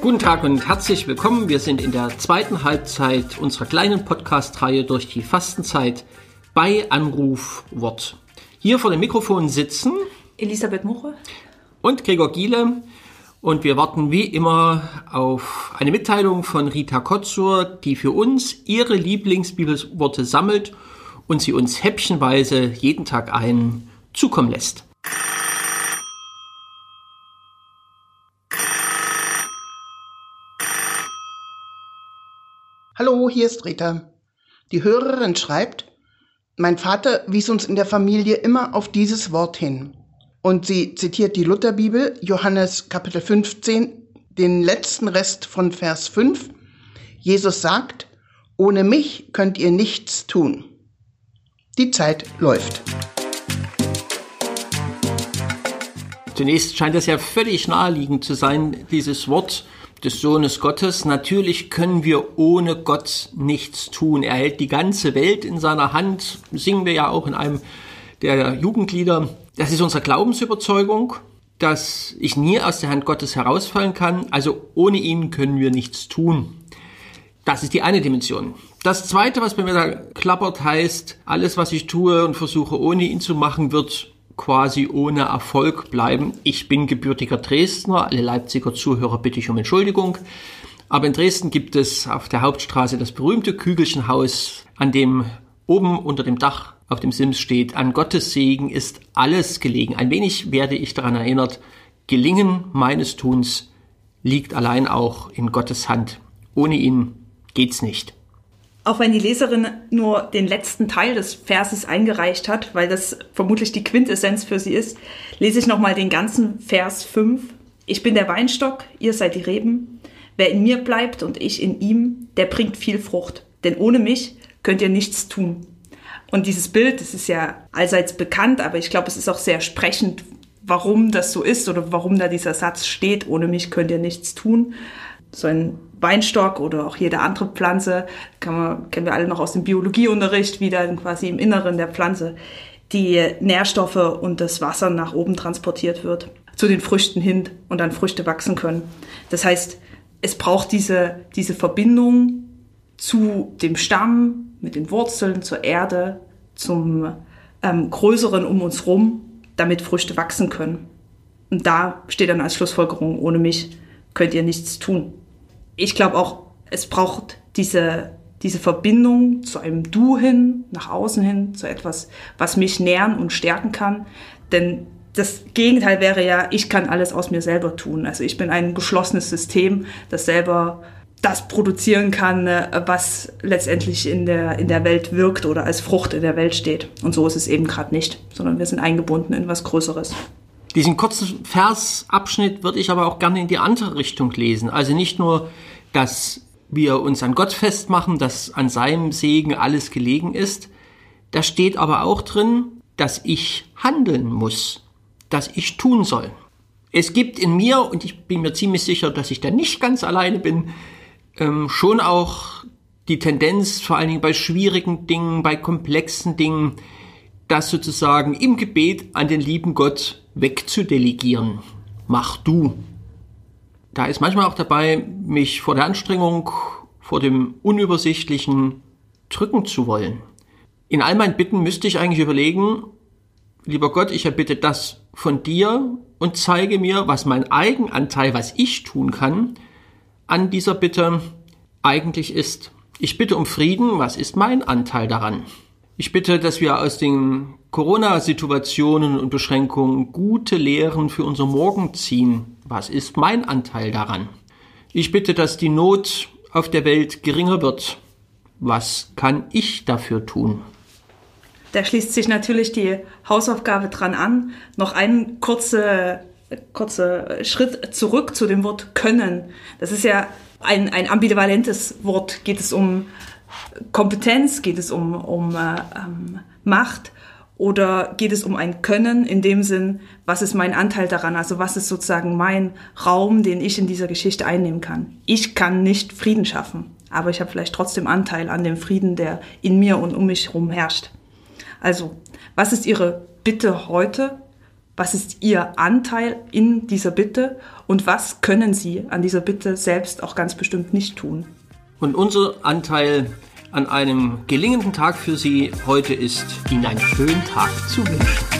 Guten Tag und herzlich willkommen. Wir sind in der zweiten Halbzeit unserer kleinen Podcast-Reihe durch die Fastenzeit bei Anruf Wort. Hier vor dem Mikrofon sitzen Elisabeth Muche und Gregor Giele. Und wir warten wie immer auf eine Mitteilung von Rita Kotzur, die für uns ihre Lieblingsbibelworte sammelt und sie uns häppchenweise jeden Tag ein zukommen lässt. Hallo, hier ist Rita. Die Hörerin schreibt, mein Vater wies uns in der Familie immer auf dieses Wort hin. Und sie zitiert die Lutherbibel, Johannes Kapitel 15, den letzten Rest von Vers 5. Jesus sagt, ohne mich könnt ihr nichts tun. Die Zeit läuft. Zunächst scheint es ja völlig naheliegend zu sein, dieses Wort des Sohnes Gottes. Natürlich können wir ohne Gott nichts tun. Er hält die ganze Welt in seiner Hand. Singen wir ja auch in einem der Jugendlieder. Das ist unsere Glaubensüberzeugung, dass ich nie aus der Hand Gottes herausfallen kann. Also ohne ihn können wir nichts tun. Das ist die eine Dimension. Das zweite, was bei mir da klappert, heißt, alles, was ich tue und versuche ohne ihn zu machen, wird quasi ohne Erfolg bleiben. Ich bin gebürtiger Dresdner, alle Leipziger Zuhörer bitte ich um Entschuldigung. Aber in Dresden gibt es auf der Hauptstraße das berühmte Kügelchenhaus, an dem oben unter dem Dach auf dem Sims steht, an Gottes Segen ist alles gelegen. Ein wenig werde ich daran erinnert, Gelingen meines Tuns liegt allein auch in Gottes Hand. Ohne ihn geht's nicht. Auch wenn die Leserin nur den letzten Teil des Verses eingereicht hat, weil das vermutlich die Quintessenz für sie ist, lese ich nochmal den ganzen Vers 5. Ich bin der Weinstock, ihr seid die Reben. Wer in mir bleibt und ich in ihm, der bringt viel Frucht. Denn ohne mich könnt ihr nichts tun. Und dieses Bild, das ist ja allseits bekannt, aber ich glaube, es ist auch sehr sprechend, warum das so ist oder warum da dieser Satz steht, ohne mich könnt ihr nichts tun. So ein Weinstock oder auch jede andere Pflanze, man, kennen wir alle noch aus dem Biologieunterricht, wie dann quasi im Inneren der Pflanze die Nährstoffe und das Wasser nach oben transportiert wird, zu den Früchten hin und dann Früchte wachsen können. Das heißt, es braucht diese, diese Verbindung zu dem Stamm, mit den Wurzeln, zur Erde, zum ähm, Größeren um uns rum, damit Früchte wachsen können. Und da steht dann als Schlussfolgerung, ohne mich könnt ihr nichts tun ich glaube auch, es braucht diese, diese Verbindung zu einem Du hin, nach außen hin, zu etwas, was mich nähren und stärken kann. Denn das Gegenteil wäre ja, ich kann alles aus mir selber tun. Also ich bin ein geschlossenes System, das selber das produzieren kann, äh, was letztendlich in der, in der Welt wirkt oder als Frucht in der Welt steht. Und so ist es eben gerade nicht, sondern wir sind eingebunden in was Größeres. Diesen kurzen Versabschnitt würde ich aber auch gerne in die andere Richtung lesen. Also nicht nur, dass wir uns an Gott festmachen, dass an seinem Segen alles gelegen ist. Da steht aber auch drin, dass ich handeln muss, dass ich tun soll. Es gibt in mir, und ich bin mir ziemlich sicher, dass ich da nicht ganz alleine bin, ähm, schon auch die Tendenz, vor allen Dingen bei schwierigen Dingen, bei komplexen Dingen, das sozusagen im Gebet an den lieben Gott wegzudelegieren. Mach du. Da ist manchmal auch dabei, mich vor der Anstrengung, vor dem Unübersichtlichen drücken zu wollen. In all meinen Bitten müsste ich eigentlich überlegen, lieber Gott, ich erbitte das von dir und zeige mir, was mein Eigenanteil, was ich tun kann, an dieser Bitte eigentlich ist. Ich bitte um Frieden, was ist mein Anteil daran? Ich bitte, dass wir aus den Corona-Situationen und Beschränkungen gute Lehren für unser Morgen ziehen. Was ist mein Anteil daran? Ich bitte, dass die Not auf der Welt geringer wird. Was kann ich dafür tun? Da schließt sich natürlich die Hausaufgabe dran an. Noch ein kurzer kurze Schritt zurück zu dem Wort können. Das ist ja ein, ein ambivalentes Wort. Geht es um Kompetenz? Geht es um, um äh, ähm, Macht? Oder geht es um ein Können in dem Sinn, was ist mein Anteil daran? Also was ist sozusagen mein Raum, den ich in dieser Geschichte einnehmen kann? Ich kann nicht Frieden schaffen, aber ich habe vielleicht trotzdem Anteil an dem Frieden, der in mir und um mich herum herrscht. Also, was ist Ihre Bitte heute? Was ist Ihr Anteil in dieser Bitte? Und was können Sie an dieser Bitte selbst auch ganz bestimmt nicht tun? Und unser Anteil an einem gelingenden Tag für Sie heute ist, Ihnen einen schönen Tag zu wünschen.